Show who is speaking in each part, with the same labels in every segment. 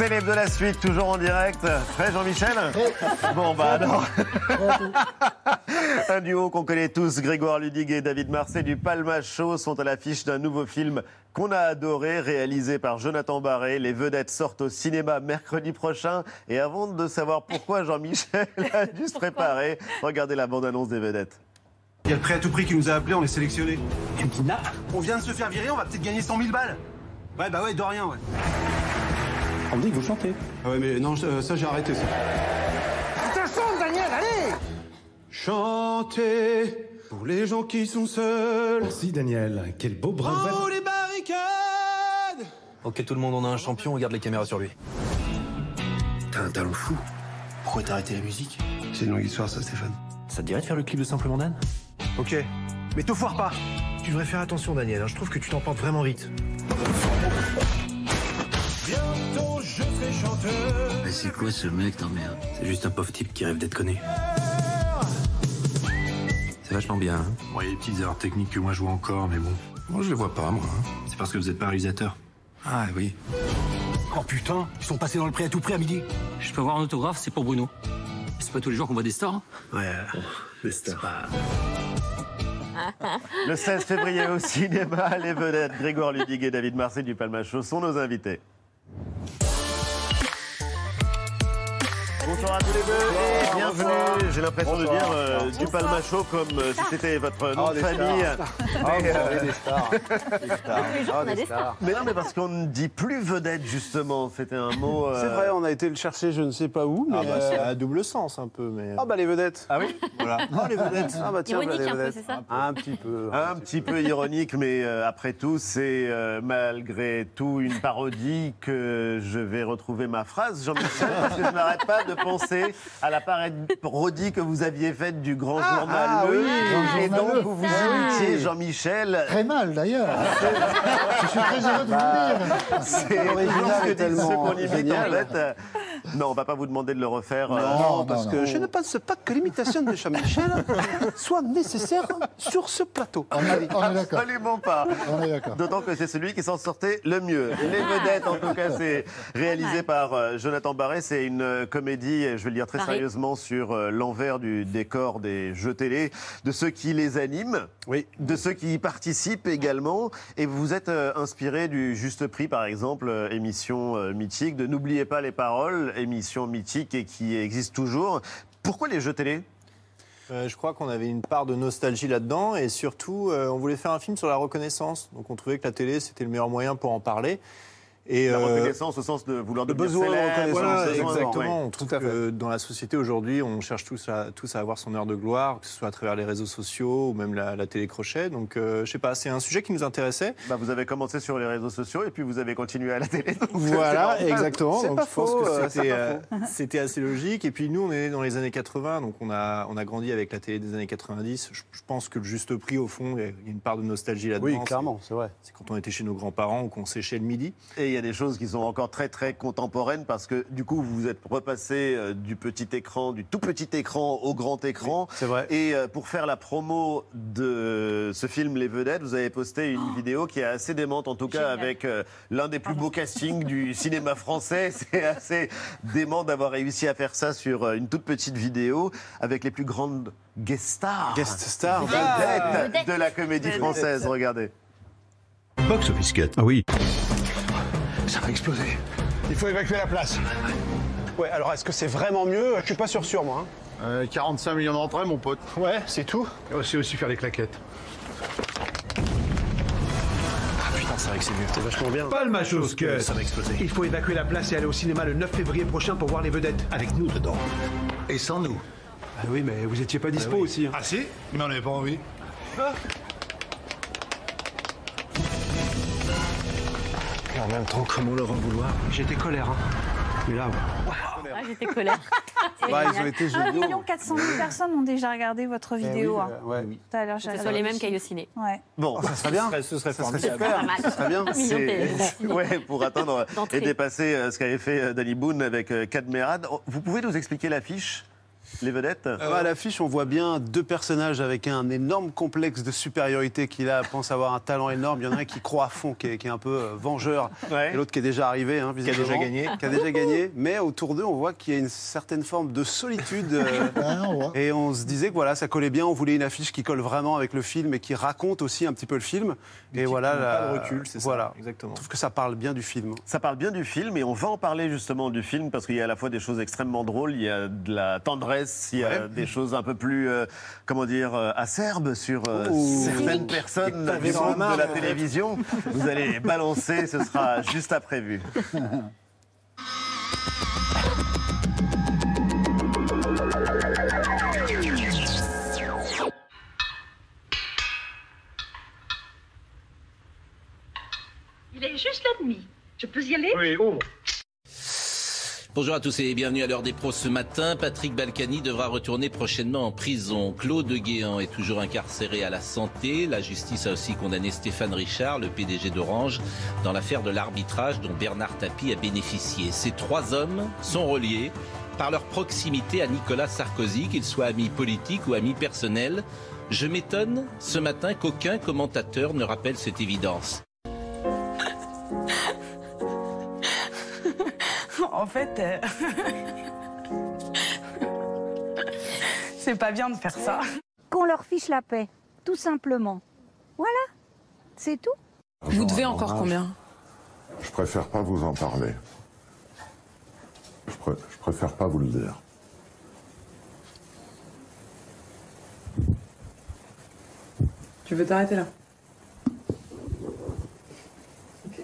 Speaker 1: Célèbre de la suite, toujours en direct. Prêt Jean-Michel Bon bah alors. Un duo qu'on connaît tous, Grégoire Ludig et David Marseille du Palma Show sont à l'affiche d'un nouveau film qu'on a adoré, réalisé par Jonathan Barré. Les vedettes sortent au cinéma mercredi prochain. Et avant de savoir pourquoi Jean-Michel a dû se préparer, regardez la bande-annonce des vedettes.
Speaker 2: Il y a le prêt à tout prix qui nous a appelés, on est sélectionnés. Tu me kidnappes On vient de se faire virer, on va peut-être gagner 100 000 balles. Ouais, bah ouais, de rien, ouais.
Speaker 3: On me dit que vous chantez.
Speaker 2: Ah ouais, mais non, euh, ça j'ai arrêté ça.
Speaker 4: Putain, chante, Daniel, allez
Speaker 2: Chanter pour les gens qui sont seuls.
Speaker 3: Merci Daniel, quel beau bras
Speaker 2: haut les barricades
Speaker 5: Ok, tout le monde, on a un champion, regarde les caméras sur lui.
Speaker 2: T'as un talent fou. Pourquoi t'as arrêté la musique? C'est une longue histoire, ça, Stéphane.
Speaker 5: Ça te dirait de faire le clip de Simplement Dan?
Speaker 2: Ok, mais te foire pas. Tu devrais faire attention, Daniel. hein. Je trouve que tu t'emportes vraiment vite.
Speaker 6: Mais c'est quoi ce mec t'emmerde
Speaker 5: C'est juste un pauvre type qui rêve d'être connu. C'est vachement bien, hein?
Speaker 2: Bon, il y a des petites erreurs techniques que moi je vois encore, mais bon. Moi, je les vois pas, moi. hein. C'est parce que vous êtes pas réalisateur.
Speaker 5: Ah oui.
Speaker 2: Oh putain, ils sont passés dans le prêt à tout prix à midi.
Speaker 6: Je peux avoir un autographe, c'est pour Bruno. C'est pas tous les jours qu'on voit des stars. hein
Speaker 2: Ouais, les stars.
Speaker 1: Le 16 février au cinéma, les vedettes Grégoire Ludig et David Marseille du Palma Show sont nos invités. Bonsoir à tous les deux et bienvenue. J'ai l'impression de dire euh, du Palma Show comme euh, si c'était votre nom de famille. Mais, euh, mais non, mais parce qu'on ne dit plus vedette justement. C'était un mot. euh,
Speaker 7: C'est vrai, on a été le chercher je ne sais pas où, mais
Speaker 8: Ah bah, c'est
Speaker 7: euh,
Speaker 8: à double sens un peu, mais.
Speaker 7: ah bah les vedettes.
Speaker 1: Ah oui?
Speaker 7: Voilà.
Speaker 1: Oh, les vedettes.
Speaker 7: Ah bah tiens,
Speaker 9: Ironique
Speaker 7: bah, les
Speaker 9: un peu,
Speaker 7: vedettes.
Speaker 9: c'est ça?
Speaker 7: Un petit peu.
Speaker 1: Un petit peu ironique, mais euh, après tout, c'est euh, malgré tout une parodie que je vais retrouver ma phrase, Jean-Michel, parce que je n'arrête pas de penser à la parodie que vous aviez faite du grand journal
Speaker 7: ah oui,
Speaker 1: et donc,
Speaker 10: Journal.
Speaker 1: vous vous
Speaker 10: Ah
Speaker 1: imitiez. Jean-Michel.
Speaker 10: Très mal d'ailleurs. Je suis très heureux de vous le dire.
Speaker 1: C'est toujours ce qu'on imite, en fait. Non, on va pas vous demander de le refaire. euh,
Speaker 7: Non, parce
Speaker 10: non,
Speaker 7: que
Speaker 10: non.
Speaker 7: je ne pense pas que l'imitation de Jean-Michel soit nécessaire sur ce plateau.
Speaker 10: On est, on est d'accord.
Speaker 1: Absolument pas.
Speaker 10: On est d'accord.
Speaker 1: D'autant que c'est celui qui s'en sortait le mieux. Les vedettes, en tout cas, c'est réalisé par euh, Jonathan Barré. C'est une euh, comédie, je vais le dire très
Speaker 9: Barré.
Speaker 1: sérieusement, sur l'envers du décor des jeux télé, de ceux qui les animent,
Speaker 7: Oui.
Speaker 1: de ceux qui y participent également. Et vous êtes inspiré du Juste Prix, par exemple, émission mythique, de N'oubliez pas les paroles, émission mythique et qui existe toujours. Pourquoi les jeux télé?
Speaker 8: Euh, je crois qu'on avait une part de nostalgie là-dedans et surtout, euh, on voulait faire un film sur la reconnaissance. Donc on trouvait que la télé, c'était le meilleur moyen pour en parler. Et,
Speaker 1: La
Speaker 8: euh,
Speaker 1: reconnaissance au sens de vouloir
Speaker 8: le
Speaker 1: devenir
Speaker 8: besoin de
Speaker 1: célèbre,
Speaker 8: reconnaissance.
Speaker 1: voilà,
Speaker 8: exactement.
Speaker 7: Tout à fait.
Speaker 8: que dans la société aujourd'hui, on cherche tous à, tous à avoir son heure de gloire, que ce soit à travers les réseaux sociaux ou même la, la télé-crochet. Donc, euh, je sais pas, c'est un sujet qui nous intéressait.
Speaker 1: Bah, vous avez commencé sur les réseaux sociaux et puis vous avez continué à la télé. donc
Speaker 8: Voilà, exactement.
Speaker 7: C'est
Speaker 8: Donc,
Speaker 7: pas
Speaker 8: je pense
Speaker 7: faux,
Speaker 8: que
Speaker 7: euh,
Speaker 8: c'était, euh, c'était assez logique. Et puis nous, on est né dans les années 80, donc on a, on a grandi avec la télé des années 90. Je, je pense que le juste prix, au fond, il y a une part de nostalgie là-dedans.
Speaker 7: Oui, clairement, c'est vrai.
Speaker 8: C'est quand on était chez nos grands-parents ou qu'on séchait le midi.
Speaker 1: Et il y a des choses qui sont encore très très contemporaines parce que du coup vous vous êtes repassé euh, du petit écran, du tout petit écran au grand écran.
Speaker 8: C'est vrai.
Speaker 1: Et euh, pour faire la promo de ce film Les Vedettes, vous avez posté une vidéo qui est assez démente, en tout cas
Speaker 9: Génial.
Speaker 1: avec euh, l'un des plus beaux castings du cinéma français. C'est assez dément d'avoir réussi à faire ça sur euh, une toute petite vidéo avec les plus grandes guest stars.
Speaker 8: Guest star.
Speaker 1: vedettes
Speaker 9: Vedettes.
Speaker 1: de la comédie française. Regardez.
Speaker 3: Box office Ah oui.
Speaker 2: Ça va exploser. Il faut évacuer la place. Ouais, alors est-ce que c'est vraiment mieux? Je suis pas sûr sûr moi. hein.
Speaker 10: 45 millions d'entrées, mon pote.
Speaker 2: Ouais, c'est tout.
Speaker 3: C'est aussi faire les claquettes.
Speaker 8: Ah putain, c'est vrai que c'est mieux. C'est vachement bien.
Speaker 3: Palma chose que.
Speaker 2: Ça va exploser. Il faut évacuer la place et aller au cinéma le 9 février prochain pour voir les vedettes. Avec nous dedans.
Speaker 3: Et sans nous.
Speaker 2: Ah oui, mais vous étiez pas dispo aussi. hein.
Speaker 3: Ah si? Mais on n'avait pas envie.
Speaker 8: En même temps, comment leur en vouloir
Speaker 2: J'étais colère, hein. Mais là,
Speaker 9: Ah, j'étais colère.
Speaker 7: Bah, ils ont été
Speaker 11: 1
Speaker 7: géniaux.
Speaker 11: 400 000 personnes ont déjà regardé votre vidéo.
Speaker 7: Eh
Speaker 11: hein.
Speaker 7: oui, euh, ouais.
Speaker 11: Tout à l'heure, j'ai
Speaker 9: Ce sont les mêmes qu'à Ciné.
Speaker 11: Ouais.
Speaker 1: Bon,
Speaker 7: Ça serait bien.
Speaker 8: Ce serait
Speaker 7: Ça serait super. Ça serait bien.
Speaker 1: Ouais, pour atteindre et dépasser euh, ce qu'avait fait euh, Danny Boone avec Cadmerade. Oh, Vous pouvez nous expliquer l'affiche? Les vedettes
Speaker 7: Ah, À l'affiche, on voit bien deux personnages avec un énorme complexe de supériorité qu'il a, pense avoir un talent énorme. Il y en a un qui croit à fond, qui est, qui est un peu euh, vengeur,
Speaker 1: Ouais.
Speaker 7: et l'autre qui est déjà arrivé, hein,
Speaker 8: déjà
Speaker 7: visiblement.
Speaker 8: gagné.
Speaker 7: Qui a déjà gagné. Mais autour d'eux, on voit qu'il y a une certaine forme de solitude. euh,
Speaker 10: Ah, on
Speaker 7: et on se disait que voilà, ça collait bien. On voulait une affiche qui colle vraiment avec le film et qui raconte aussi un petit peu le film. Et voilà,
Speaker 8: Pas
Speaker 7: la-
Speaker 8: de recul, c'est ça.
Speaker 7: voilà.
Speaker 8: Exactement.
Speaker 7: Je trouve que ça parle bien du film.
Speaker 1: Ça parle bien du film et on va en parler justement du film parce qu'il y a à la fois des choses extrêmement drôles, il y a de la tendresse, il y a des choses un peu plus, euh, comment dire, euh, acerbes sur euh, certaines personnes du monde de la
Speaker 7: ouais.
Speaker 1: télévision. Vous allez les balancer, ce sera juste après vu.
Speaker 9: Il est juste la demi. Je peux y aller?
Speaker 12: Bonjour à tous et bienvenue à l'heure des pros ce matin. Patrick Balkany devra retourner prochainement en prison. Claude Guéant est toujours incarcéré à la santé. La justice a aussi condamné Stéphane Richard, le PDG d'Orange, dans l'affaire de l'arbitrage dont Bernard Tapie a bénéficié. Ces trois hommes sont reliés par leur proximité à Nicolas Sarkozy, qu'ils soient amis politiques ou amis personnels. Je m'étonne ce matin qu'aucun commentateur ne rappelle cette évidence.
Speaker 11: En fait, euh, c'est pas bien de faire ça.
Speaker 9: Qu'on leur fiche la paix, tout simplement. Voilà, c'est tout.
Speaker 13: Vous devez encore combien?
Speaker 14: Je préfère pas vous en parler. Je, je préfère pas vous le dire.
Speaker 13: Tu veux t'arrêter là?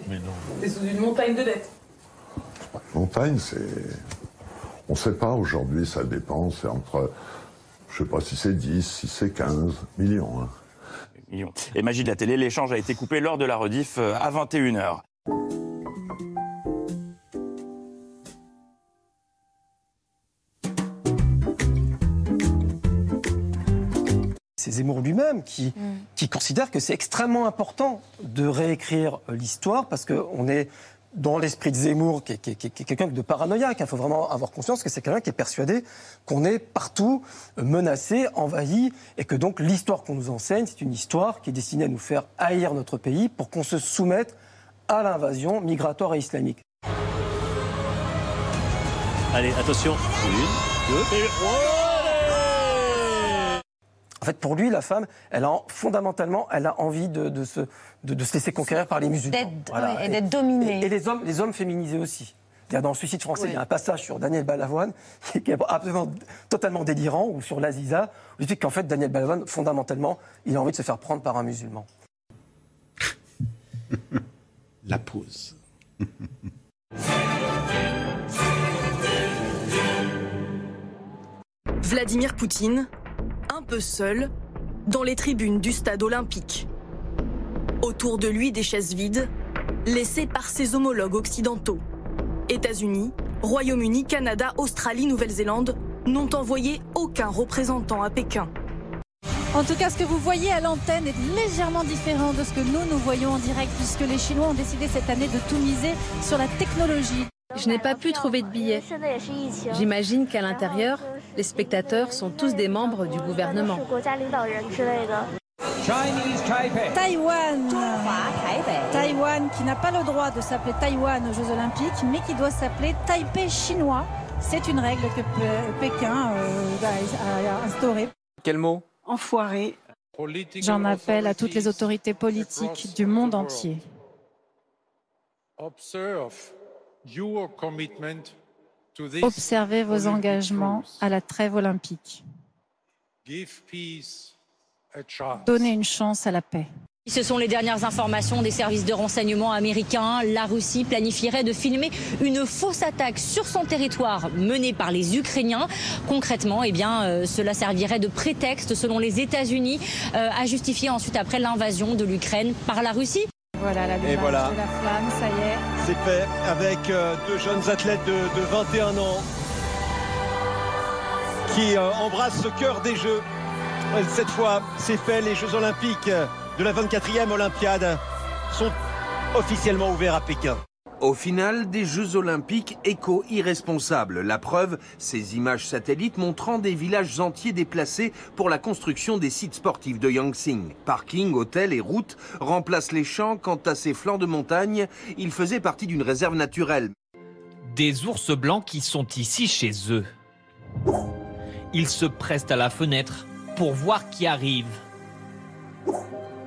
Speaker 3: Mais non.
Speaker 13: T'es sous une montagne de dettes.
Speaker 14: Montagne, c'est. On sait pas aujourd'hui, ça dépend. C'est entre. Je sais pas si c'est 10, si c'est 15 millions. hein.
Speaker 15: millions. Et magie de la télé, l'échange a été coupé lors de la rediff euh, à 21h.
Speaker 16: C'est Zemmour lui-même qui, qui considère que c'est extrêmement important de réécrire euh, l'histoire parce qu'on est dans l'esprit de Zemmour, qui est, quelqu'un de paranoïaque. Il faut vraiment avoir conscience que c'est quelqu'un qui est persuadé qu'on est partout menacé, envahi, et que donc l'histoire qu'on nous enseigne, c'est une histoire qui est destinée à nous faire haïr notre pays pour qu'on se soumette à l'invasion migratoire et islamique.
Speaker 17: Allez, attention. Une, deux, et...
Speaker 16: fait, pour lui, la femme, elle a fondamentalement, elle a envie de, de se, de, de se laisser conquérir par les musulmans.
Speaker 18: D'être- ouais, et d'être dominée.
Speaker 16: Et, et les hommes, les hommes féminisés aussi. Dans le suicide français, il y a un passage sur Daniel Balavoine qui est absolument totalement délirant, ou sur l'Aziza, où il explique qu'en fait, Daniel Balavoine, fondamentalement, il a envie de se faire prendre par un musulman.
Speaker 3: La pause.
Speaker 13: Vladimir Poutine, peu seul, dans les tribunes du stade olympique. Autour de lui, des chaises vides, laissées par ses homologues occidentaux. États-Unis, Royaume-Uni, Canada, Australie, Nouvelle-Zélande n'ont envoyé aucun représentant à Pékin.
Speaker 19: En tout cas, ce que vous voyez à l'antenne est légèrement différent de ce que nous, nous voyons en direct, puisque les Chinois ont décidé cette année de tout miser sur la technologie.
Speaker 20: Je n'ai pas pu trouver de billets. J'imagine qu'à l'intérieur, les spectateurs sont tous des membres du gouvernement.
Speaker 19: Taïwan. Taïwan qui n'a pas le droit de s'appeler Taïwan aux Jeux Olympiques, mais qui doit s'appeler Taipei chinois. C'est une règle que Pékin euh, a, a instaurée.
Speaker 15: Quel mot?
Speaker 19: Enfoiré. J'en appelle à toutes les autorités politiques du monde entier. Observez vos engagements à la trêve olympique. Donnez une chance à la paix.
Speaker 21: Ce sont les dernières informations des services de renseignement américains. La Russie planifierait de filmer une fausse attaque sur son territoire menée par les Ukrainiens. Concrètement, eh bien, euh, cela servirait de prétexte, selon les États-Unis, euh, à justifier ensuite après l'invasion de l'Ukraine par la Russie.
Speaker 19: Voilà la
Speaker 22: Et voilà.
Speaker 19: de la flamme, ça y est.
Speaker 22: C'est fait avec euh, deux jeunes athlètes de, de 21 ans qui euh, embrassent ce cœur des Jeux. Cette fois, c'est fait. Les Jeux Olympiques de la 24e Olympiade sont officiellement ouverts à Pékin.
Speaker 23: Au final, des Jeux Olympiques éco-irresponsables. La preuve, ces images satellites montrant des villages entiers déplacés pour la construction des sites sportifs de Yangtze. Parking, hôtels et routes remplacent les champs. Quant à ces flancs de montagne, ils faisaient partie d'une réserve naturelle.
Speaker 18: Des ours blancs qui sont ici chez eux. Ils se pressent à la fenêtre pour voir qui arrive.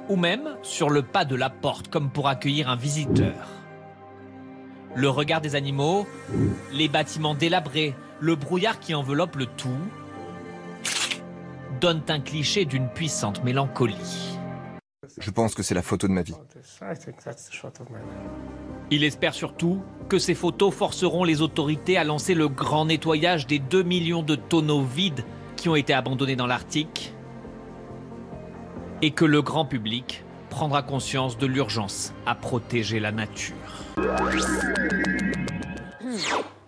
Speaker 18: Ou même sur le pas de la porte comme pour accueillir un visiteur. Le regard des animaux, les bâtiments délabrés, le brouillard qui enveloppe le tout donnent un cliché d'une puissante mélancolie.
Speaker 24: Je pense que c'est la photo de ma vie.
Speaker 18: Il espère surtout que ces photos forceront les autorités à lancer le grand nettoyage des 2 millions de tonneaux vides qui ont été abandonnés dans l'Arctique et que le grand public prendra conscience de l'urgence à protéger la nature.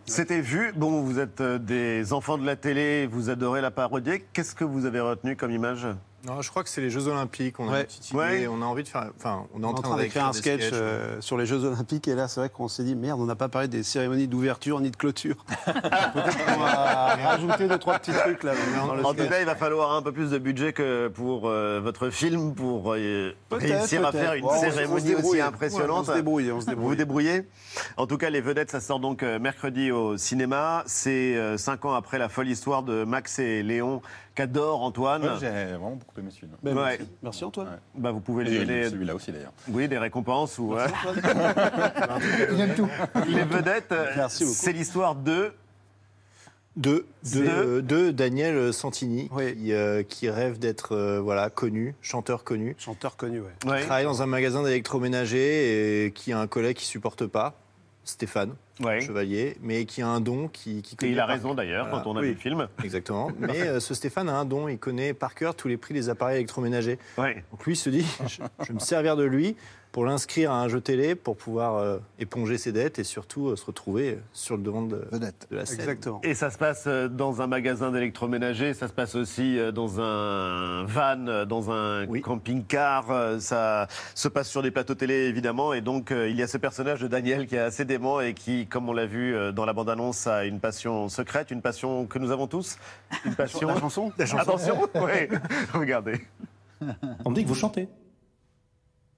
Speaker 1: C'était vu. Bon, vous êtes euh, des enfants de la télé, vous adorez la parodie. Qu'est-ce que vous avez retenu comme image?
Speaker 8: Non, je crois que c'est les Jeux Olympiques. On a,
Speaker 7: Ouais.
Speaker 8: une petite idée,
Speaker 1: Ouais.
Speaker 8: on a envie de faire. Enfin, on est
Speaker 7: On
Speaker 8: en train
Speaker 7: d'écrire un
Speaker 8: des
Speaker 7: sketch euh, sur les Jeux Olympiques et là c'est vrai qu'on s'est dit merde on n'a pas parlé des cérémonies d'ouverture ni de clôture. Peut-être qu'on va rajouter deux trois petits trucs là. dans le
Speaker 1: En tout cas, il va falloir un peu plus de budget que pour euh, votre film pour euh, réussir à faire une cérémonie aussi impressionnante.
Speaker 7: Ouais, on se débrouille, on se
Speaker 1: Vous
Speaker 7: débrouille.
Speaker 1: vous débrouillez En tout cas, Les Vedettes, ça sort donc mercredi au cinéma. C'est cinq ans après la folle histoire de Max et Léon qu'adore Antoine.
Speaker 3: Ouais, J'ai vraiment beaucoup aimé ce film.
Speaker 7: Ben,
Speaker 1: Ouais.
Speaker 7: merci. Merci Antoine.
Speaker 1: Bah, vous pouvez lui donner
Speaker 3: celui-là aussi d'ailleurs.
Speaker 1: oui, des récompenses ou euh,
Speaker 10: Il aime tout.
Speaker 1: Les Vedettes. euh,
Speaker 7: Merci beaucoup.
Speaker 1: C'est l'histoire de
Speaker 8: De, de, euh, de Daniel Santini, qui, euh, qui rêve d'être euh, voilà, connu, chanteur connu.
Speaker 7: Chanteur connu, ouais.
Speaker 8: Il travaille dans un magasin d'électroménager et qui a un collègue qui supporte pas, Stéphane, chevalier, mais qui a un don qui, qui
Speaker 1: Et
Speaker 8: connaît
Speaker 1: il a
Speaker 8: par-
Speaker 1: raison d'ailleurs quand on a
Speaker 8: Oui,
Speaker 1: vu le film.
Speaker 8: Exactement. Mais euh, ce Stéphane a un don, il connaît par cœur tous les prix des appareils électroménagers. Donc lui il se dit, je, je vais me servir de lui pour l'inscrire à un jeu télé pour pouvoir euh, éponger ses dettes et surtout euh, se retrouver sur le devant de, de la scène.
Speaker 1: Et ça se passe euh, dans un magasin d'électroménager, ça se passe aussi euh, dans un van, euh, dans un camping-car, euh, ça se passe sur des plateaux télé évidemment, et donc euh, il y a ce personnage de Daniel qui est assez dément et qui, comme on l'a vu euh, dans la bande-annonce, a une passion secrète, une passion que nous avons tous, une passion...
Speaker 7: La chanson.
Speaker 8: La chanson.
Speaker 1: Attention, oui, regardez.
Speaker 25: On me dit que vous chantez.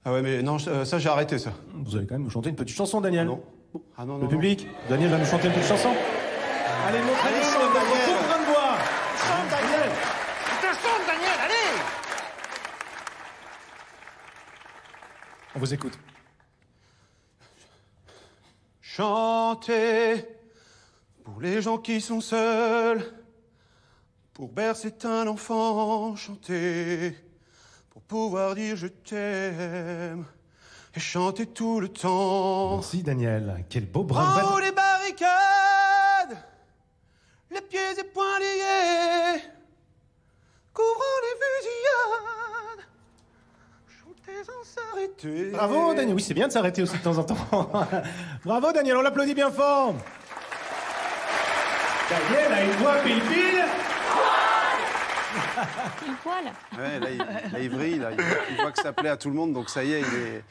Speaker 7: Ah ouais mais non euh, ça j'ai arrêté ça.
Speaker 25: Vous allez quand même nous chanter une petite chanson, Daniel.
Speaker 7: Ah non,
Speaker 25: Le public, Daniel va nous chanter une petite chanson. Allez, montrez-nous
Speaker 7: chante,
Speaker 25: votre
Speaker 7: Daniel.
Speaker 25: grande voix. Chante, Daniel.
Speaker 26: Je te chante, Daniel, allez
Speaker 25: On vous écoute.
Speaker 2: Chanter pour les gens qui sont seuls, pour bercer un enfant, pour pouvoir dire je t'aime et chanter tout le temps.
Speaker 25: Merci, Daniel. Quel beau
Speaker 2: En
Speaker 25: bras.
Speaker 2: haut des barricades, les pieds et poings liés, couvrant les fusillades, chanter sans s'arrêter.
Speaker 25: Bravo, Daniel. Oui, c'est bien de s'arrêter aussi de temps en temps. Bravo, Daniel. On l'applaudit bien fort. Daniel a une voix pile-pile.
Speaker 20: Pile poil.
Speaker 7: Ouais, là, il, là, il vrille, là, il, il voit que ça plaît à tout le monde, donc ça y est, il, est-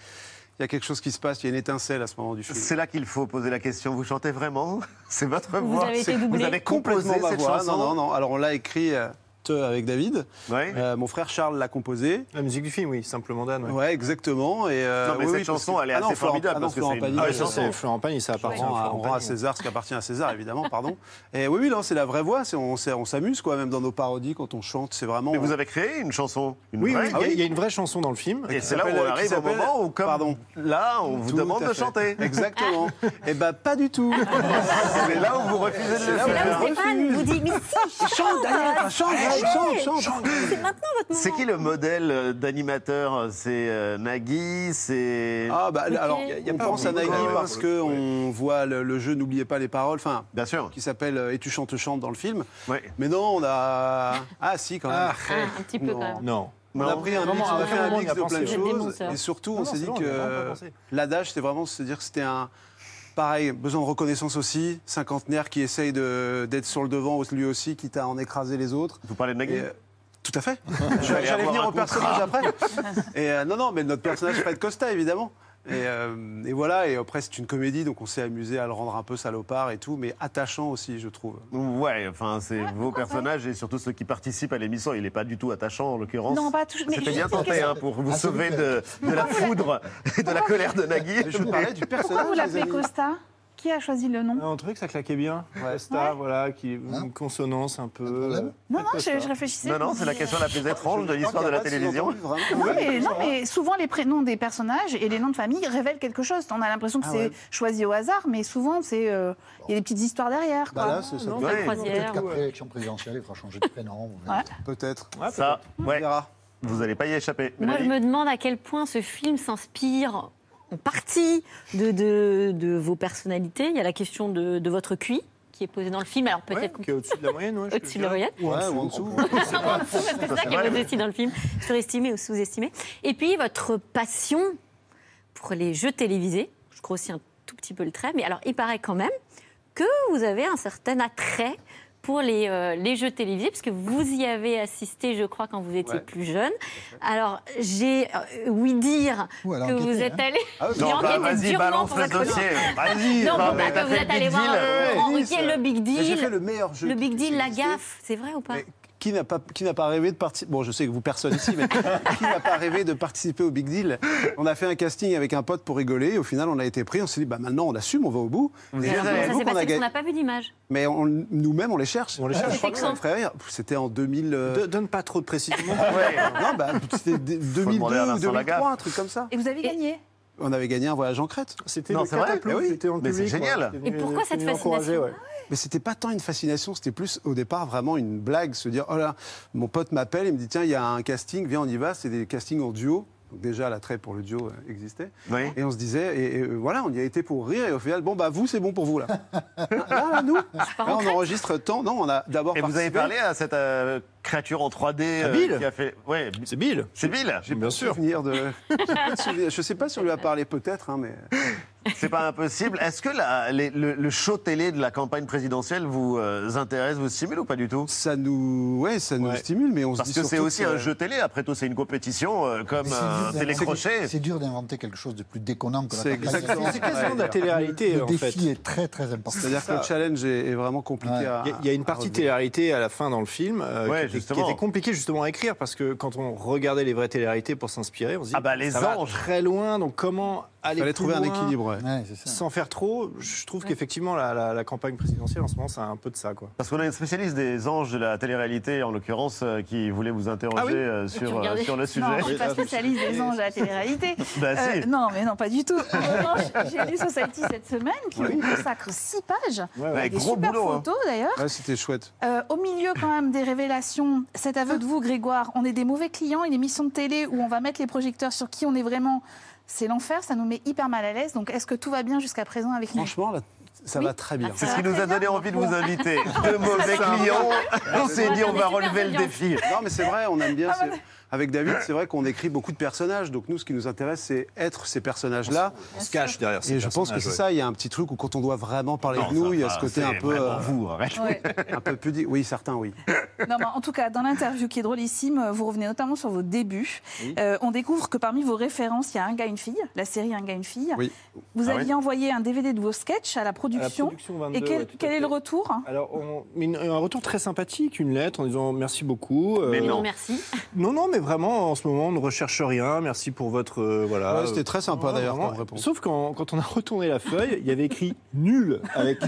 Speaker 7: il y a quelque chose qui se passe, il y a une étincelle à ce moment du film.
Speaker 1: C'est là qu'il faut poser la question, vous chantez vraiment? C'est votre
Speaker 7: Vous
Speaker 1: voix
Speaker 7: avez été.
Speaker 1: Vous avez composé
Speaker 7: Complètement ma
Speaker 1: cette
Speaker 7: voix.
Speaker 1: chanson
Speaker 7: Non, non, non. Alors on l'a écrit euh, avec David. Euh, mon frère Charles l'a composé.
Speaker 8: La musique du film, oui, simplement Dan.
Speaker 7: Ouais, exactement. Et, euh,
Speaker 1: Non, mais
Speaker 7: oui,
Speaker 1: cette
Speaker 7: oui,
Speaker 1: chanson, elle est
Speaker 7: Ah
Speaker 1: assez
Speaker 7: Florent-
Speaker 1: formidable,
Speaker 7: ah non,
Speaker 1: que
Speaker 7: Florent
Speaker 1: c'est une
Speaker 7: ouais,
Speaker 1: chanson.
Speaker 7: c'est-
Speaker 8: Florent Pagny, ça appartient
Speaker 7: on
Speaker 8: à Florent
Speaker 7: à. César ce qui appartient à César, évidemment, pardon. Et oui, oui, non, c'est la vraie voix. On, s'amuse, quoi, même dans nos parodies, quand on chante. C'est vraiment.
Speaker 1: Mais vous avez créé une chanson une
Speaker 8: Oui,
Speaker 1: vraie
Speaker 8: oui, il y a- il y, a une vraie chanson dans le film.
Speaker 1: Et c'est là où on arrive au moment où, comme
Speaker 7: Pardon.
Speaker 1: là, on vous demande de chanter.
Speaker 7: Exactement. Et ben pas du tout.
Speaker 1: C'est là où vous refusez de le
Speaker 7: C'est là où
Speaker 1: faire.
Speaker 9: Stéphane vous dit, mais si,
Speaker 7: chante, chante.
Speaker 9: C'est maintenant votre moment.
Speaker 1: C'est qui le modèle euh, d'animateur C'est euh, Nagui C'est.
Speaker 7: Ah bah
Speaker 9: Mais
Speaker 7: alors,
Speaker 9: est-
Speaker 1: y a
Speaker 7: on
Speaker 1: pas
Speaker 7: pense à Nagui
Speaker 1: ouais,
Speaker 7: parce
Speaker 1: ouais,
Speaker 7: que on voit le, le jeu N'oubliez pas les paroles, enfin,
Speaker 1: Bien sûr.
Speaker 7: qui s'appelle euh, Et tu chantes chante dans le film.
Speaker 1: Ouais.
Speaker 7: Mais non, on a ah si quand même.
Speaker 20: Ah, un petit peu
Speaker 7: Non.
Speaker 20: quand même.
Speaker 8: Non.
Speaker 7: On a pris un mix, on a fait un mix
Speaker 8: a
Speaker 7: de plein de choses et surtout on
Speaker 8: non,
Speaker 7: s'est dit
Speaker 8: a
Speaker 7: que l'adage c'était vraiment se dire que c'était un pareil besoin de reconnaissance aussi cinquantenaire qui essaye d'être sur le devant lui aussi quitte à en écraser les autres.
Speaker 1: Vous parlez de Nagui
Speaker 7: Et, euh, tout à fait. J'allais venir au personnage après. Et euh, non, non, mais notre personnage Fred Costa, évidemment. Et, euh, et voilà, et après c'est une comédie, donc on s'est amusé à le rendre un peu salopard et tout, mais attachant aussi, je trouve.
Speaker 1: Ouais, enfin, c'est vos personnages et surtout ceux qui participent à l'émission. Il n'est pas du tout attachant, en l'occurrence.
Speaker 27: Non, pas toujours.
Speaker 1: C'était bien tenté hein, pour vous
Speaker 27: Ah,
Speaker 1: sauver de, de la foudre et de la colère de Nagui.
Speaker 7: Mais je parlais du
Speaker 27: Pourquoi vous l'appelez Costa? Qui a choisi le nom
Speaker 8: On trouvait que ça claquait bien. Costa, voilà, qui une consonance un peu. euh,
Speaker 27: Non, non, je, je réfléchissais.
Speaker 1: Non, non, c'est la question la plus étrange de l'histoire de la télévision.
Speaker 27: Non mais, non, mais souvent les prénoms des personnages et les noms de famille révèlent quelque chose. On a l'impression que
Speaker 10: Ah
Speaker 27: c'est
Speaker 10: ouais.
Speaker 27: choisi au hasard, mais souvent c'est euh, il y a des petites histoires derrière.
Speaker 10: Bah
Speaker 27: quoi.
Speaker 10: là, c'est ça.
Speaker 27: Non,
Speaker 10: Peut-être qu'après
Speaker 27: ouais.
Speaker 10: l'élection présidentielle, il fera changer de prénom.
Speaker 27: Ouais.
Speaker 7: Peut-être.
Speaker 1: Ça, ouais. Vous n'allez pas y échapper.
Speaker 21: Moi, je me demande à quel point ce film s'inspire partie de, de, de vos personnalités. Il y a la question de, de votre QI qui est posée dans le film. Alors peut-être
Speaker 8: qui est au-dessus de la moyenne, ouais,
Speaker 21: Au-dessus de la moyenne.
Speaker 8: Ouais, ou en dessous.
Speaker 21: C'est ça qui est posé aussi dans le film, surestimé ou sous-estimé. Et puis votre passion pour les jeux télévisés. Je grossis un tout petit peu le trait, mais alors il paraît quand même que vous avez un certain attrait pour les, euh, les jeux télévisés, parce que vous y avez assisté, je crois, quand vous étiez
Speaker 10: Ouais.
Speaker 21: plus jeune. Alors, j'ai euh, ouï dire que vous
Speaker 10: enquêté,
Speaker 21: êtes
Speaker 10: hein.
Speaker 21: allé...
Speaker 10: Ah oui,
Speaker 21: J'ai
Speaker 1: Non, bah,
Speaker 21: enquêté
Speaker 1: vas-y,
Speaker 21: durement
Speaker 1: balance
Speaker 21: pour
Speaker 1: le dossier. Vas-y,
Speaker 21: Non,
Speaker 1: bah,
Speaker 21: mais
Speaker 1: mais t'as
Speaker 21: vous êtes allé voir. Ruquier, le Big
Speaker 7: J'ai
Speaker 21: Deal.
Speaker 7: fait le meilleur jeu.
Speaker 21: Le Big Deal, la gaffe, c'est vrai ou pas
Speaker 7: Qui n'a pas, qui n'a pas rêvé de participer Bon, je sais que vous, personne ici, mais qui n'a pas rêvé de participer au Big Deal? On a fait un casting avec un pote pour rigoler. Au final, on a été pris. On s'est dit, bah maintenant, on assume, on va au bout. Et
Speaker 21: Ça
Speaker 7: gagné.
Speaker 21: n'a pas vu d'image.
Speaker 7: Mais on- nous-mêmes, on les cherche.
Speaker 8: On les cherche.
Speaker 7: Je crois que ça me ferait rire. C'était en 2000. euh,
Speaker 8: De- Donne pas trop de précision.
Speaker 7: Non, bah, c'était d- 2002
Speaker 1: demander à
Speaker 7: ou
Speaker 1: Vincent
Speaker 7: 2003,
Speaker 1: Lagaffe.
Speaker 7: un truc comme ça.
Speaker 27: Et vous avez gagné
Speaker 7: On avait gagné un voyage en Crète.
Speaker 8: C'était
Speaker 1: Non,
Speaker 8: le
Speaker 1: c'est vrai
Speaker 8: catapult,
Speaker 7: Eh oui.
Speaker 8: c'était en
Speaker 1: Mais
Speaker 8: public,
Speaker 1: génial.
Speaker 21: Et pourquoi cette fascination
Speaker 8: ouais.
Speaker 7: Mais c'était pas tant une fascination, c'était plus au départ vraiment une blague, se dire oh là, mon pote m'appelle, il me dit tiens il y a un casting, viens on y va, c'est des castings en duo. Donc déjà l'attrait pour le duo euh, existait.
Speaker 1: Oui.
Speaker 7: Et on se disait et, et, euh, voilà, on y a été pour rire et au final bon bah vous c'est bon pour vous là. là, là, nous, là, on enregistre tant. Non, on a d'abord
Speaker 1: Et vous avez parlé à cette euh, créature en 3D euh,
Speaker 8: Bill
Speaker 1: qui a fait. Ouais,
Speaker 8: C'est Bill.
Speaker 1: c'est Bill.
Speaker 7: J'ai
Speaker 8: Bien sûr.
Speaker 7: souvenir de. Je sais pas si on lui a parlé peut-être, hein, mais.
Speaker 1: C'est pas impossible. Est-ce que la- les- le, le show télé de la campagne présidentielle vous euh, intéresse, vous stimule ou pas du tout?
Speaker 7: Ça nous, ouais, ça nous
Speaker 8: Ouais.
Speaker 7: stimule, mais on
Speaker 1: Parce
Speaker 7: se dit
Speaker 1: que c'est aussi
Speaker 7: que-
Speaker 1: un jeu télé. Après tout, c'est une compétition euh, comme
Speaker 10: d'inventer-
Speaker 1: télécrochet.
Speaker 10: C'est dur d'inventer quelque chose de plus déconnant que la
Speaker 7: C'est
Speaker 10: campagne
Speaker 7: exactement-
Speaker 8: C'est quasiment de la télé-réalité,
Speaker 10: Le
Speaker 8: en fait.
Speaker 10: défi est très très important.
Speaker 7: C'est-à-dire que le challenge est, est vraiment compliqué
Speaker 10: Ouais.
Speaker 8: Il y a- il y a une partie télé-réalité à la fin dans le film euh,
Speaker 1: Ouais,
Speaker 8: était, qui était compliqué justement à écrire parce que quand on regardait les vraies télé-réalités pour s'inspirer, on se dit
Speaker 1: Ah bah, les
Speaker 8: ça va
Speaker 1: anges.
Speaker 8: très loin, donc comment aller
Speaker 7: Fallait
Speaker 8: plus
Speaker 7: trouver un équilibre. ouais.
Speaker 10: Ouais, c'est ça.
Speaker 8: sans faire trop Je trouve qu'effectivement la, la- la campagne présidentielle en ce moment, c'est un peu de ça quoi.
Speaker 1: Parce qu'on a une spécialiste des anges de la télé-réalité, en l'occurrence, euh, qui voulait vous interroger
Speaker 8: Ah oui
Speaker 1: euh, sur, euh, sur le sujet.
Speaker 27: Non, je suis pas spécialiste des anges à la télé-réalité.
Speaker 1: Bah,
Speaker 27: Euh,
Speaker 1: si.
Speaker 27: non, mais non, pas du tout. J'ai lu Society cette semaine qui vous consacre six pages.
Speaker 8: Ouais,
Speaker 1: Ouais,
Speaker 27: avec des
Speaker 1: gros
Speaker 27: super
Speaker 1: boulot, hein.
Speaker 27: photos d'ailleurs.
Speaker 7: Ouais, c'était chouette.
Speaker 27: Euh, au milieu quand même des révélations, cet aveu de vous, Grégoire, on est des mauvais clients, une émission de télé où on va mettre les projecteurs sur qui on est vraiment, c'est l'enfer, ça nous met hyper mal à l'aise. Donc est-ce que tout va bien jusqu'à présent avec nous?
Speaker 7: Ça
Speaker 27: Oui.
Speaker 7: va très bien.
Speaker 1: C'est ce qui nous a donné envie de vous inviter. De mauvais clients. On s'est dit, on va relever le défi.
Speaker 7: Non, mais c'est vrai, on aime bien.
Speaker 27: Ah,
Speaker 7: c'est- Avec David, c'est vrai qu'on écrit beaucoup de personnages. Donc nous, ce qui nous intéresse, c'est être ces personnages-là.
Speaker 8: On se cache derrière ces
Speaker 7: Et je pense que c'est
Speaker 8: ouais.
Speaker 7: ça. Il y a un petit truc où quand on doit vraiment parler
Speaker 1: Non,
Speaker 7: de nous,
Speaker 1: ça
Speaker 7: il y a ce côté un peu, euh,
Speaker 1: vous, arrête.
Speaker 27: Ouais.
Speaker 7: un peu pudique. Oui, certains, oui.
Speaker 27: Non, mais en tout cas, dans l'interview qui est drôlissime, vous revenez notamment sur vos débuts. Euh, on découvre que parmi vos références, il y a Un gars, une fille, la série Un gars, une fille.
Speaker 7: Oui.
Speaker 27: Vous
Speaker 1: Ah
Speaker 27: aviez envoyé un DVD de vos sketchs à la production.
Speaker 8: Production 22,
Speaker 27: Et quel,
Speaker 8: ouais,
Speaker 27: est le retour
Speaker 8: Alors, on- mais une- un retour très sympathique, une lettre en disant merci beaucoup. euh,
Speaker 1: Mais
Speaker 21: Non,
Speaker 1: non.
Speaker 21: merci.
Speaker 8: Non, non, mais vraiment, en ce moment, on ne recherche rien. Merci pour votre. euh, voilà.
Speaker 7: Ouais, c'était très sympa,
Speaker 8: Ouais,
Speaker 7: d'ailleurs, comme réponse.
Speaker 8: Sauf quand, quand on a retourné la feuille, il y avait écrit nul avec.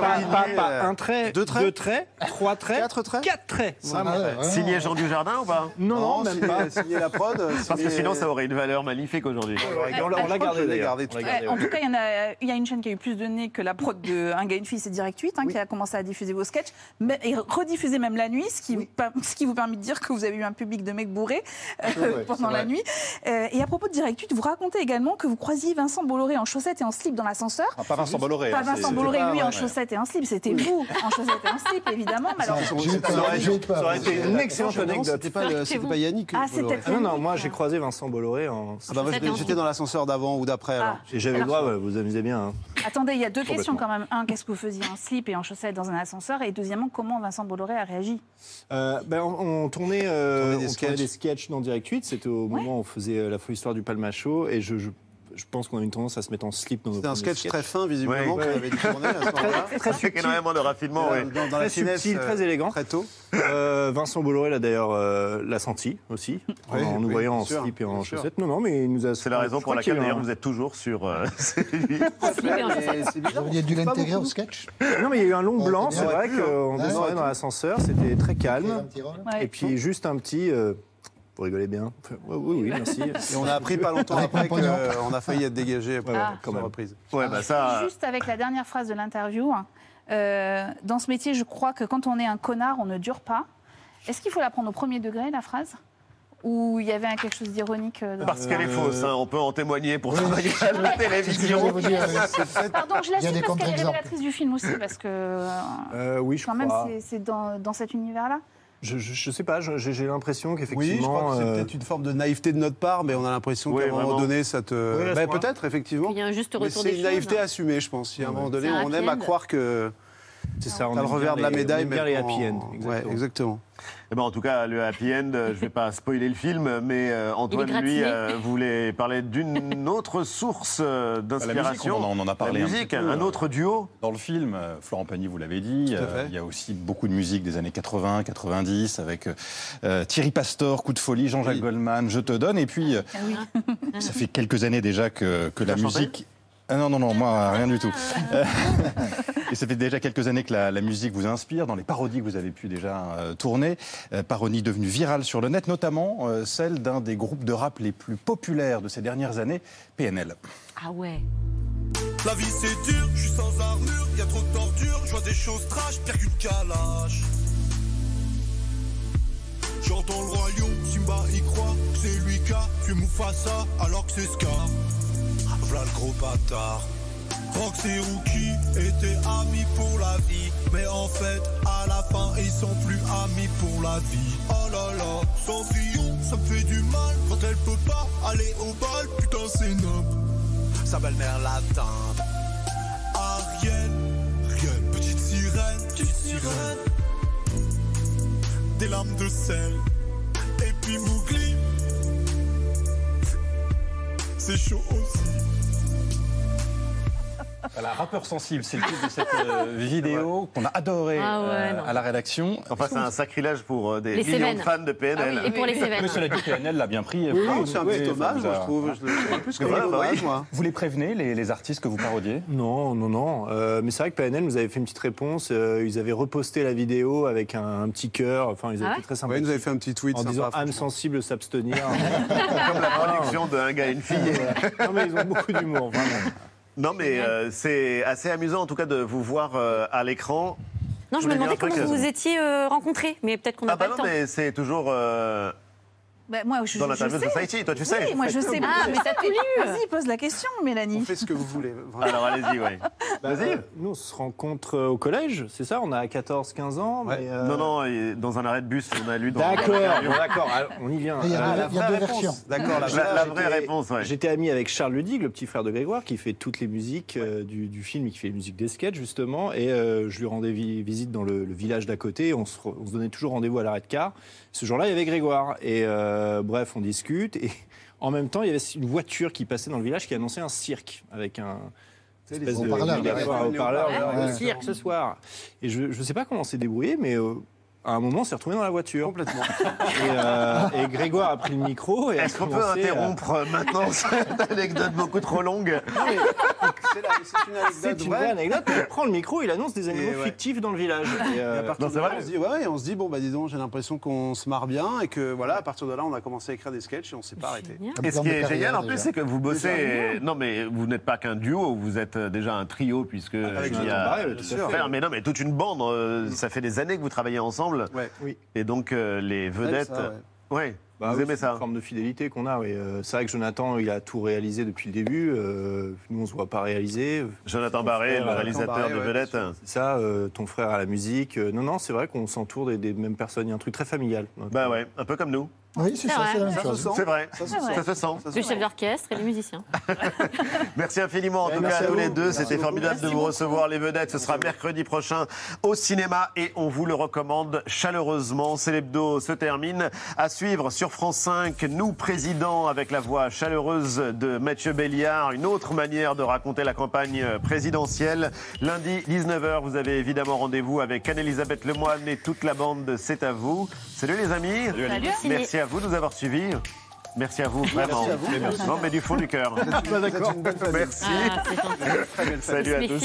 Speaker 8: pas, pas- pas un trait,
Speaker 7: Deux traits
Speaker 8: deux traits, trois traits,
Speaker 7: Quatre traits
Speaker 8: quatre traits. Vraiment.
Speaker 1: Signé Jean Dujardin ou pas?
Speaker 8: Non, non, même
Speaker 7: signer,
Speaker 8: pas.
Speaker 7: signer la prod.
Speaker 1: Parce que sinon, ça aurait une valeur magnifique aujourd'hui.
Speaker 8: On l'a- gardé On l'a gardé,
Speaker 27: En tout cas, il y, en a, il y a une chaîne qui a eu plus de nez que la prod de Un gars, une fille, c'est Direct 8, hein, qui a commencé à diffuser vos sketchs, mais, et rediffuser même la nuit, ce qui, vous, per- ce qui vous permet de dire que vous avez eu un public de mecs bourrés euh, pendant la nuit. Euh, et à propos de Direct 8, vous racontez également que vous croisiez Vincent Bolloré en chaussettes et en slip dans l'ascenseur.
Speaker 3: Ah, pas Vincent Bolloré.
Speaker 27: Pas
Speaker 3: hein,
Speaker 27: Vincent Bolloré, lui, en chaussettes et en slip. C'était vous en chaussettes et en slip, évidemment. Mais alors,
Speaker 8: Ça aurait- été une excellente anecdote.
Speaker 7: C'était pas, le- c'était pas Yannick.
Speaker 27: Ah, c'était.
Speaker 8: Ah non, non, moi j'ai croisé Vincent Bolloré en.
Speaker 7: Ah bah, j'étais- dans l'ascenseur d'avant ou d'après. alors.
Speaker 8: Et J'avais le droit, vous amusez bien. hein.
Speaker 27: Attendez, il y a deux questions quand même. Un, qu'est-ce que vous faisiez en slip et en chaussettes dans un ascenseur Et deuxièmement, comment Vincent Bolloré a réagi
Speaker 8: Euh, ben, on, on tournait, euh,
Speaker 7: On tournait des
Speaker 8: on
Speaker 7: sketchs.
Speaker 8: des sketchs dans Direct 8. C'était au moment où on faisait euh, la folle histoire du Palma Show. Et je, je, je pense qu'on a une tendance à se mettre en slip dans nos
Speaker 7: C'était un sketch très fin, visiblement,
Speaker 8: Ouais.
Speaker 7: qu'on avait tourné à ce moment-là.
Speaker 8: Très
Speaker 1: Avec énormément de raffinement,
Speaker 7: Dans-
Speaker 1: oui.
Speaker 7: dans- dans la
Speaker 8: très
Speaker 7: finesse,
Speaker 8: subtil,
Speaker 7: euh,
Speaker 8: très élégant.
Speaker 7: Très tôt.
Speaker 8: Euh, Vincent Bolloré l'a d'ailleurs euh, l'a senti aussi,
Speaker 7: Oui,
Speaker 8: en nous
Speaker 7: oui,
Speaker 8: voyant en
Speaker 7: sûr,
Speaker 8: slip et en chaussettes. Non, non, mais il nous a.
Speaker 1: C'est la raison pour laquelle, d'ailleurs, vous êtes toujours sur. euh, c'est.
Speaker 7: C'est.
Speaker 10: Vous auriez dû l'intégrer au sketch
Speaker 8: Non, mais il y a eu un long blanc.
Speaker 10: c'est
Speaker 8: C'est vrai qu'on descendait dans l'ascenseur, c'était très calme. Et puis juste un petit. Euh, Vous rigolez bien Enfin, Oui, oui, oui, merci.
Speaker 7: Et on a appris pas longtemps après qu'on a failli être dégagé après
Speaker 27: Ah.
Speaker 7: la reprise.
Speaker 1: Ouais, bah ça.
Speaker 27: Juste avec la dernière phrase de l'interview. euh, dans ce métier, je crois que quand on est un connard, on ne dure pas. Est-ce qu'il faut la prendre au premier degré, la phrase? Ou il y avait quelque chose d'ironique euh, dans-
Speaker 1: Parce qu'elle est fausse, hein, on peut en témoigner pour travailler à la télévision.
Speaker 10: euh,
Speaker 27: Pardon, je
Speaker 10: Il y a
Speaker 27: l'assume parce qu'elle est révélatrice du film aussi, parce que euh,
Speaker 8: Euh, oui, je
Speaker 27: quand même,
Speaker 8: crois.
Speaker 27: c'est- c'est dans, dans cet univers-là.
Speaker 8: Je, je, je sais pas, j'ai l'impression
Speaker 7: Oui, je
Speaker 8: qu'effectivement.
Speaker 7: crois que c'est
Speaker 8: euh,
Speaker 7: peut-être une forme de naïveté de notre part, mais on a l'impression
Speaker 1: Oui,
Speaker 7: qu'à un moment donné, ça te.
Speaker 8: Oui,
Speaker 7: Bah,
Speaker 8: point.
Speaker 7: peut-être, effectivement.
Speaker 20: Il y a un juste
Speaker 7: Mais
Speaker 20: retour
Speaker 7: c'est une naïveté assumée, je pense. Il y a un moment donné, on aime à croire que
Speaker 8: C'est ça, on
Speaker 7: t'as le revers
Speaker 8: bien
Speaker 7: de la médaille.
Speaker 8: bien
Speaker 7: mais
Speaker 8: les
Speaker 7: en-
Speaker 8: happy end.
Speaker 7: Ouais,
Speaker 8: exactement.
Speaker 1: Eh ben, en tout cas, le happy end, euh, je ne vais pas spoiler le film, mais euh, Antoine, lui, euh, voulait parler d'une autre source euh, d'inspiration.
Speaker 3: on en- on en a parlé
Speaker 1: La
Speaker 3: un
Speaker 1: musique,
Speaker 3: petit peu,
Speaker 1: un autre duo.
Speaker 3: Dans le film, Florent Pagny, vous l'avez dit, euh, il y a aussi beaucoup de musique des années 80, 90, avec euh, Thierry Pastor, Coup de folie, Jean-Jacques
Speaker 7: Oui.
Speaker 3: Goldman, Je te donne. Et puis, euh, ça fait quelques années déjà que, que la musique... Ah non, non, non, moi, rien du tout. Et ça fait déjà quelques années que la, la musique vous inspire, dans les parodies que vous avez pu déjà euh, tourner, euh, parodies devenues virales sur le net, notamment euh, celle d'un des groupes de rap les plus populaires de ces dernières années, PNL.
Speaker 20: Ah ouais.
Speaker 28: La vie c'est dur, je suis sans armure, y a trop de torture, je vois des choses trash, pire qu'une calache. J'entends le royaume, Simba y croit, que c'est lui qui a tué Mufasa, alors que c'est Scar. V'là le gros bâtard. Rox et Rookie étaient amis pour la vie, mais en fait, à la fin, ils sont plus amis pour la vie. Oh là là, Cendrillon, ça me fait du mal quand elle peut pas aller au bal, putain c'est noble sa belle-mère l'atteinte. Ariel, Ariel, petite sirène, petite sirène. Des larmes de sel, et puis Mougli. C'est chaud aussi.
Speaker 3: Voilà, rappeur sensible, c'est le titre de cette euh, vidéo qu'on a adoré
Speaker 20: Ah ouais,
Speaker 3: euh, à la rédaction.
Speaker 1: Enfin, c'est un sacrilège pour euh, des
Speaker 20: Les
Speaker 1: millions
Speaker 20: Cévennes.
Speaker 1: de fans de PNL.
Speaker 20: Ah oui, et pour les Cévennes.
Speaker 3: Mais cela dit, PNL l'a bien pris.
Speaker 7: Oui, c'est un petit hommage, moi, je trouve. Je le plus un
Speaker 1: voilà, bah
Speaker 7: hommage,
Speaker 1: oui.
Speaker 7: moi.
Speaker 3: Vous les prévenez, les, les artistes que vous parodiez?
Speaker 8: Non, non, non. Euh, mais c'est vrai que PNL nous avait fait une petite réponse. euh, ils avaient reposté la vidéo avec un, un petit cœur. Enfin, ils avaient
Speaker 20: Ah
Speaker 8: été
Speaker 20: ouais
Speaker 8: très
Speaker 7: Ouais,
Speaker 8: sympas.
Speaker 7: il nous avait fait un petit tweet
Speaker 8: en
Speaker 7: sympa,
Speaker 8: disant âme sensible s'abstenir.
Speaker 1: Comme la production d'un gars et une fille.
Speaker 8: non, mais ils ont beaucoup d'humour, vraiment.
Speaker 1: Non, mais euh, c'est assez amusant en tout cas de vous voir euh, à l'écran.
Speaker 20: Non, je me demandais comment vous
Speaker 1: euh,
Speaker 20: vous étiez euh, rencontrés, mais peut-être qu'on n'a
Speaker 1: Ah
Speaker 20: pas
Speaker 1: bah
Speaker 20: le
Speaker 1: non,
Speaker 20: temps.
Speaker 1: mais c'est toujours
Speaker 27: Ben, moi, je,
Speaker 1: dans l'interview
Speaker 27: sais.
Speaker 1: Society. Toi, tu sais.
Speaker 27: Oui, moi je sais.
Speaker 20: Ah, mais t'as tout lu.
Speaker 27: Vas-y, pose la question, Mélanie.
Speaker 7: On fait ce que vous voulez. vraiment.
Speaker 1: Alors allez-y, oui. Vas-y.
Speaker 8: Euh, nous, on se rencontre euh, au collège, c'est ça? On a 14-15 ans.
Speaker 7: Ouais.
Speaker 8: mais, euh,
Speaker 1: Non, non, dans un arrêt de bus, on a lu dans
Speaker 8: D'accord, d'accord, alors, on y vient.
Speaker 10: Il y a,
Speaker 8: Euh,
Speaker 10: il y a
Speaker 7: vraie
Speaker 10: deux
Speaker 7: réponse.
Speaker 10: versions.
Speaker 7: D'accord, la,
Speaker 1: La, la vraie réponse, ouais.
Speaker 8: J'étais ami avec Charles Ludig, le petit frère de Grégoire, qui fait toutes les musiques euh, du, du film et qui fait les musiques des sketchs, justement. Et euh, je lui rendais vi- visite dans le, le village d'à côté. On se, on se donnait toujours rendez-vous à l'arrêt de car. Ce jour-là, il y avait Grégoire. Et euh, bref, on discute. Et en même temps, il y avait une voiture qui passait dans le village qui annonçait un cirque avec un.
Speaker 7: les
Speaker 8: espèce de haut-parleur,
Speaker 20: le cirque.
Speaker 8: ce soir. Et je ne sais pas comment on s'est débrouillé, mais euh, à un moment, on s'est retrouvé dans la voiture.
Speaker 7: Complètement.
Speaker 8: Et, euh, et Grégoire a pris le micro.
Speaker 1: Est-ce qu'on peut
Speaker 8: à-
Speaker 1: interrompre maintenant cette anecdote beaucoup trop longue?
Speaker 7: C'est une
Speaker 8: C'est
Speaker 7: anecdote
Speaker 8: une vraie
Speaker 7: vraie.
Speaker 8: anecdote. Il prend le micro, il annonce des animaux
Speaker 7: ouais.
Speaker 8: fictifs dans le village. Et,
Speaker 7: Et à partir
Speaker 1: Non,
Speaker 7: de
Speaker 1: c'est
Speaker 7: là,
Speaker 1: vrai.
Speaker 7: on se dit, ouais, et on se dit, bon, bah dis donc, j'ai l'impression qu'on se marre bien et que voilà, à partir de là, on a commencé à écrire des sketchs et on s'est pas arrêté.
Speaker 1: Et ce qui est génial en plus, c'est que vous bossez. Non, mais vous n'êtes pas qu'un duo, vous êtes euh, déjà un trio, puisque
Speaker 7: Avec
Speaker 1: il y
Speaker 8: Jonathan
Speaker 1: a.
Speaker 8: Barré, tout à
Speaker 7: sûr.
Speaker 8: fait.
Speaker 1: Mais non, mais toute une bande. euh, Ça fait des années que vous travaillez ensemble.
Speaker 7: Ouais.
Speaker 8: Oui.
Speaker 1: Et donc, euh, les vedettes.
Speaker 7: ça,
Speaker 1: ouais.
Speaker 8: Bah
Speaker 1: Vous
Speaker 8: oui,
Speaker 1: aimez
Speaker 8: c'est
Speaker 1: ça
Speaker 8: Une forme de fidélité qu'on a, oui. Euh, C'est vrai que Jonathan, il a tout réalisé depuis le début. Euh, nous, on ne se voit pas réaliser.
Speaker 1: Jonathan Barré, le réalisateur de
Speaker 8: ouais, C'est ça, euh, ton frère à la musique. Non, non, c'est vrai qu'on s'entoure des, des mêmes personnes. Il y a un truc très familial.
Speaker 1: Bah ouais, un peu comme nous.
Speaker 10: Oui, c'est ça, c'est la même
Speaker 29: Ça se
Speaker 10: chose.
Speaker 29: sent.
Speaker 1: C'est vrai,
Speaker 29: Ça se
Speaker 1: ça,
Speaker 29: sent.
Speaker 1: se sent.
Speaker 29: Le chef d'orchestre et les musiciens.
Speaker 1: Merci infiniment en tout cas à
Speaker 10: à
Speaker 1: tous
Speaker 10: vous.
Speaker 1: les deux. C'était formidable de vous
Speaker 10: beaucoup.
Speaker 1: recevoir les vedettes. Ce sera mercredi prochain au cinéma et on vous le recommande chaleureusement. C'est l'hebdo se termine. À suivre sur France 5, nous présidents avec la voix chaleureuse de Mathieu Béliard. Une autre manière de raconter la campagne présidentielle. Lundi 19h, vous avez évidemment rendez-vous avec Anne-Elisabeth Lemoine et toute la bande de C'est à vous. Salut les amis.
Speaker 29: Salut. Merci.
Speaker 1: Merci à vous de nous avoir suivis. Merci à vous, vraiment.
Speaker 10: Merci à vous. Merci.
Speaker 1: Non, mais du fond du cœur.
Speaker 10: Pas d'accord
Speaker 1: Merci.
Speaker 29: Ah.
Speaker 1: Salut à tous.